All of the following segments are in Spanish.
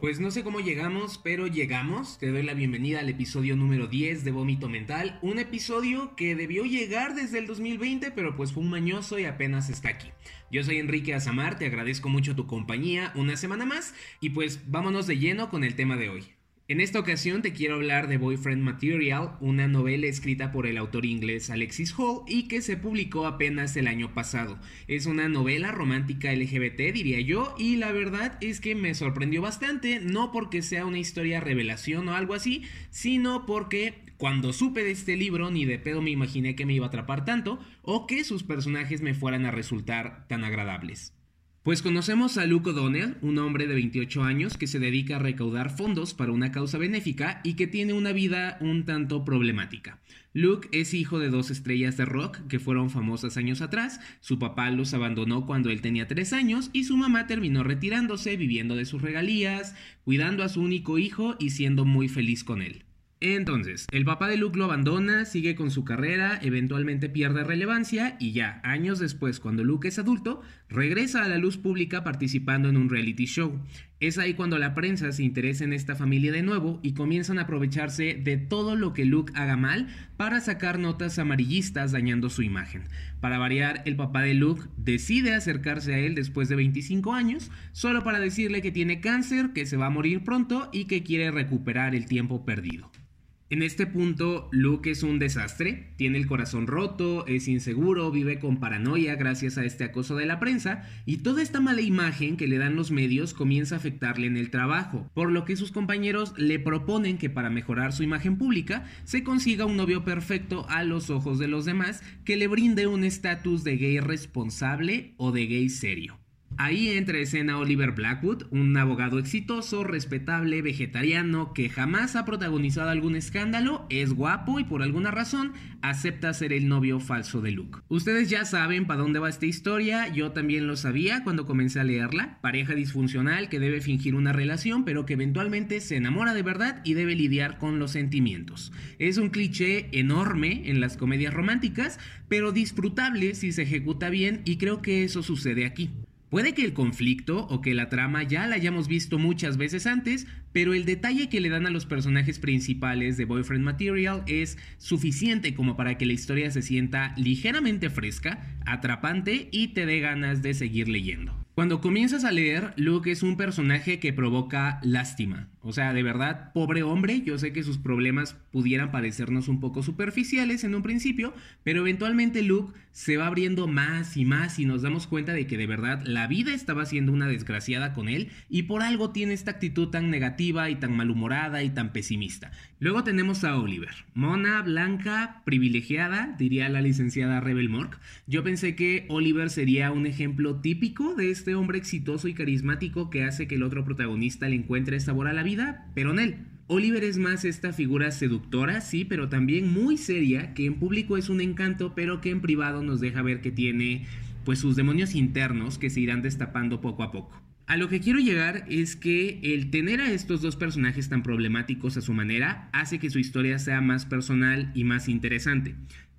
Pues no sé cómo llegamos, pero llegamos. Te doy la bienvenida al episodio número 10 de Vómito Mental. Un episodio que debió llegar desde el 2020, pero pues fue un mañoso y apenas está aquí. Yo soy Enrique Azamar, te agradezco mucho tu compañía una semana más y pues vámonos de lleno con el tema de hoy. En esta ocasión te quiero hablar de Boyfriend Material, una novela escrita por el autor inglés Alexis Hall y que se publicó apenas el año pasado. Es una novela romántica LGBT, diría yo, y la verdad es que me sorprendió bastante, no porque sea una historia revelación o algo así, sino porque cuando supe de este libro ni de pedo me imaginé que me iba a atrapar tanto o que sus personajes me fueran a resultar tan agradables. Pues conocemos a Luke O'Donnell, un hombre de 28 años que se dedica a recaudar fondos para una causa benéfica y que tiene una vida un tanto problemática. Luke es hijo de dos estrellas de rock que fueron famosas años atrás, su papá los abandonó cuando él tenía 3 años y su mamá terminó retirándose, viviendo de sus regalías, cuidando a su único hijo y siendo muy feliz con él. Entonces, el papá de Luke lo abandona, sigue con su carrera, eventualmente pierde relevancia y ya, años después, cuando Luke es adulto, regresa a la luz pública participando en un reality show. Es ahí cuando la prensa se interesa en esta familia de nuevo y comienzan a aprovecharse de todo lo que Luke haga mal para sacar notas amarillistas dañando su imagen. Para variar, el papá de Luke decide acercarse a él después de 25 años, solo para decirle que tiene cáncer, que se va a morir pronto y que quiere recuperar el tiempo perdido. En este punto, Luke es un desastre, tiene el corazón roto, es inseguro, vive con paranoia gracias a este acoso de la prensa y toda esta mala imagen que le dan los medios comienza a afectarle en el trabajo, por lo que sus compañeros le proponen que para mejorar su imagen pública se consiga un novio perfecto a los ojos de los demás que le brinde un estatus de gay responsable o de gay serio. Ahí entra escena Oliver Blackwood, un abogado exitoso, respetable, vegetariano, que jamás ha protagonizado algún escándalo, es guapo y por alguna razón acepta ser el novio falso de Luke. Ustedes ya saben para dónde va esta historia, yo también lo sabía cuando comencé a leerla. Pareja disfuncional que debe fingir una relación, pero que eventualmente se enamora de verdad y debe lidiar con los sentimientos. Es un cliché enorme en las comedias románticas, pero disfrutable si se ejecuta bien y creo que eso sucede aquí. Puede que el conflicto o que la trama ya la hayamos visto muchas veces antes, pero el detalle que le dan a los personajes principales de Boyfriend Material es suficiente como para que la historia se sienta ligeramente fresca, atrapante y te dé ganas de seguir leyendo. Cuando comienzas a leer, Luke es un personaje que provoca lástima. O sea, de verdad, pobre hombre, yo sé que sus problemas pudieran parecernos un poco superficiales en un principio, pero eventualmente Luke se va abriendo más y más y nos damos cuenta de que de verdad la vida estaba siendo una desgraciada con él y por algo tiene esta actitud tan negativa y tan malhumorada y tan pesimista. Luego tenemos a Oliver, mona, blanca, privilegiada, diría la licenciada Rebel Mork. Yo pensé que Oliver sería un ejemplo típico de este hombre exitoso y carismático que hace que el otro protagonista le encuentre sabor a la vida, pero en él. Oliver es más esta figura seductora, sí, pero también muy seria, que en público es un encanto, pero que en privado nos deja ver que tiene pues sus demonios internos que se irán destapando poco a poco. A lo que quiero llegar es que el tener a estos dos personajes tan problemáticos a su manera hace que su historia sea más personal y más interesante.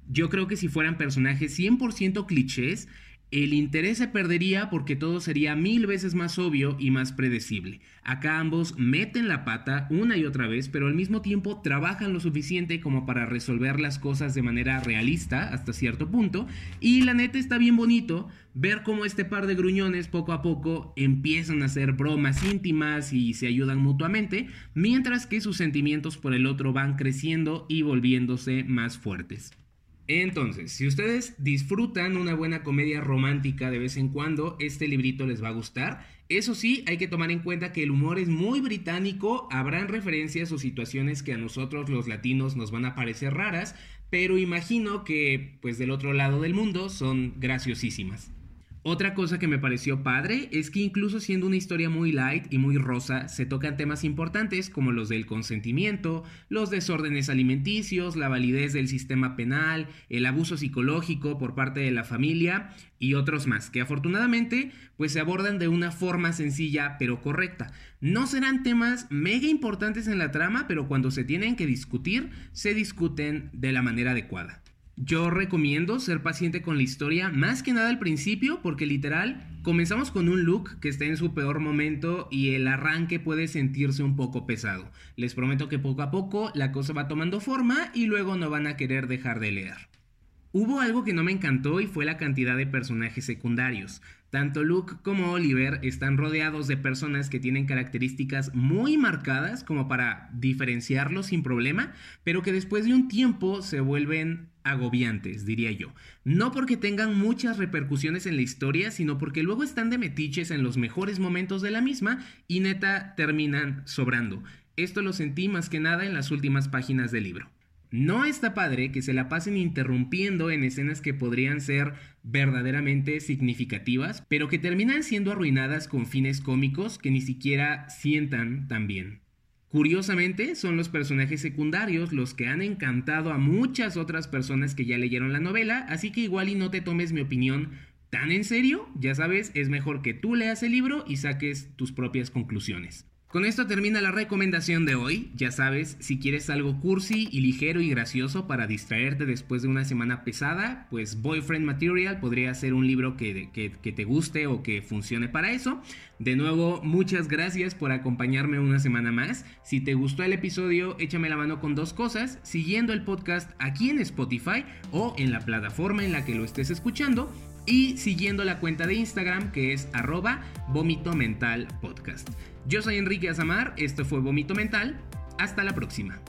Yo creo que si fueran personajes 100% clichés, el interés se perdería porque todo sería mil veces más obvio y más predecible. Acá ambos meten la pata una y otra vez, pero al mismo tiempo trabajan lo suficiente como para resolver las cosas de manera realista hasta cierto punto. Y la neta está bien bonito ver cómo este par de gruñones poco a poco empiezan a hacer bromas íntimas y se ayudan mutuamente, mientras que sus sentimientos por el otro van creciendo y volviéndose más fuertes. Entonces, si ustedes disfrutan una buena comedia romántica de vez en cuando, este librito les va a gustar. Eso sí, hay que tomar en cuenta que el humor es muy británico, habrán referencias o situaciones que a nosotros los latinos nos van a parecer raras, pero imagino que pues del otro lado del mundo son graciosísimas. Otra cosa que me pareció padre es que incluso siendo una historia muy light y muy rosa, se tocan temas importantes como los del consentimiento, los desórdenes alimenticios, la validez del sistema penal, el abuso psicológico por parte de la familia y otros más, que afortunadamente pues se abordan de una forma sencilla pero correcta. No serán temas mega importantes en la trama, pero cuando se tienen que discutir, se discuten de la manera adecuada. Yo recomiendo ser paciente con la historia, más que nada al principio, porque literal comenzamos con un look que está en su peor momento y el arranque puede sentirse un poco pesado. Les prometo que poco a poco la cosa va tomando forma y luego no van a querer dejar de leer. Hubo algo que no me encantó y fue la cantidad de personajes secundarios. Tanto Luke como Oliver están rodeados de personas que tienen características muy marcadas como para diferenciarlos sin problema, pero que después de un tiempo se vuelven agobiantes, diría yo. No porque tengan muchas repercusiones en la historia, sino porque luego están de metiches en los mejores momentos de la misma y neta terminan sobrando. Esto lo sentí más que nada en las últimas páginas del libro. No está padre que se la pasen interrumpiendo en escenas que podrían ser verdaderamente significativas, pero que terminan siendo arruinadas con fines cómicos que ni siquiera sientan tan bien. Curiosamente, son los personajes secundarios los que han encantado a muchas otras personas que ya leyeron la novela, así que igual y no te tomes mi opinión tan en serio, ya sabes, es mejor que tú leas el libro y saques tus propias conclusiones. Con esto termina la recomendación de hoy. Ya sabes, si quieres algo cursi y ligero y gracioso para distraerte después de una semana pesada, pues Boyfriend Material podría ser un libro que, que, te guste o que funcione para eso. De nuevo, muchas gracias por acompañarme una semana más. Si te gustó el episodio, échame la mano con dos cosas, siguiendo el podcast aquí en Spotify o en la plataforma en la que lo estés escuchando y siguiendo la cuenta de Instagram que es arroba vómito mental podcast. Yo soy Enrique Azamar, esto fue Vómito Mental, hasta la próxima.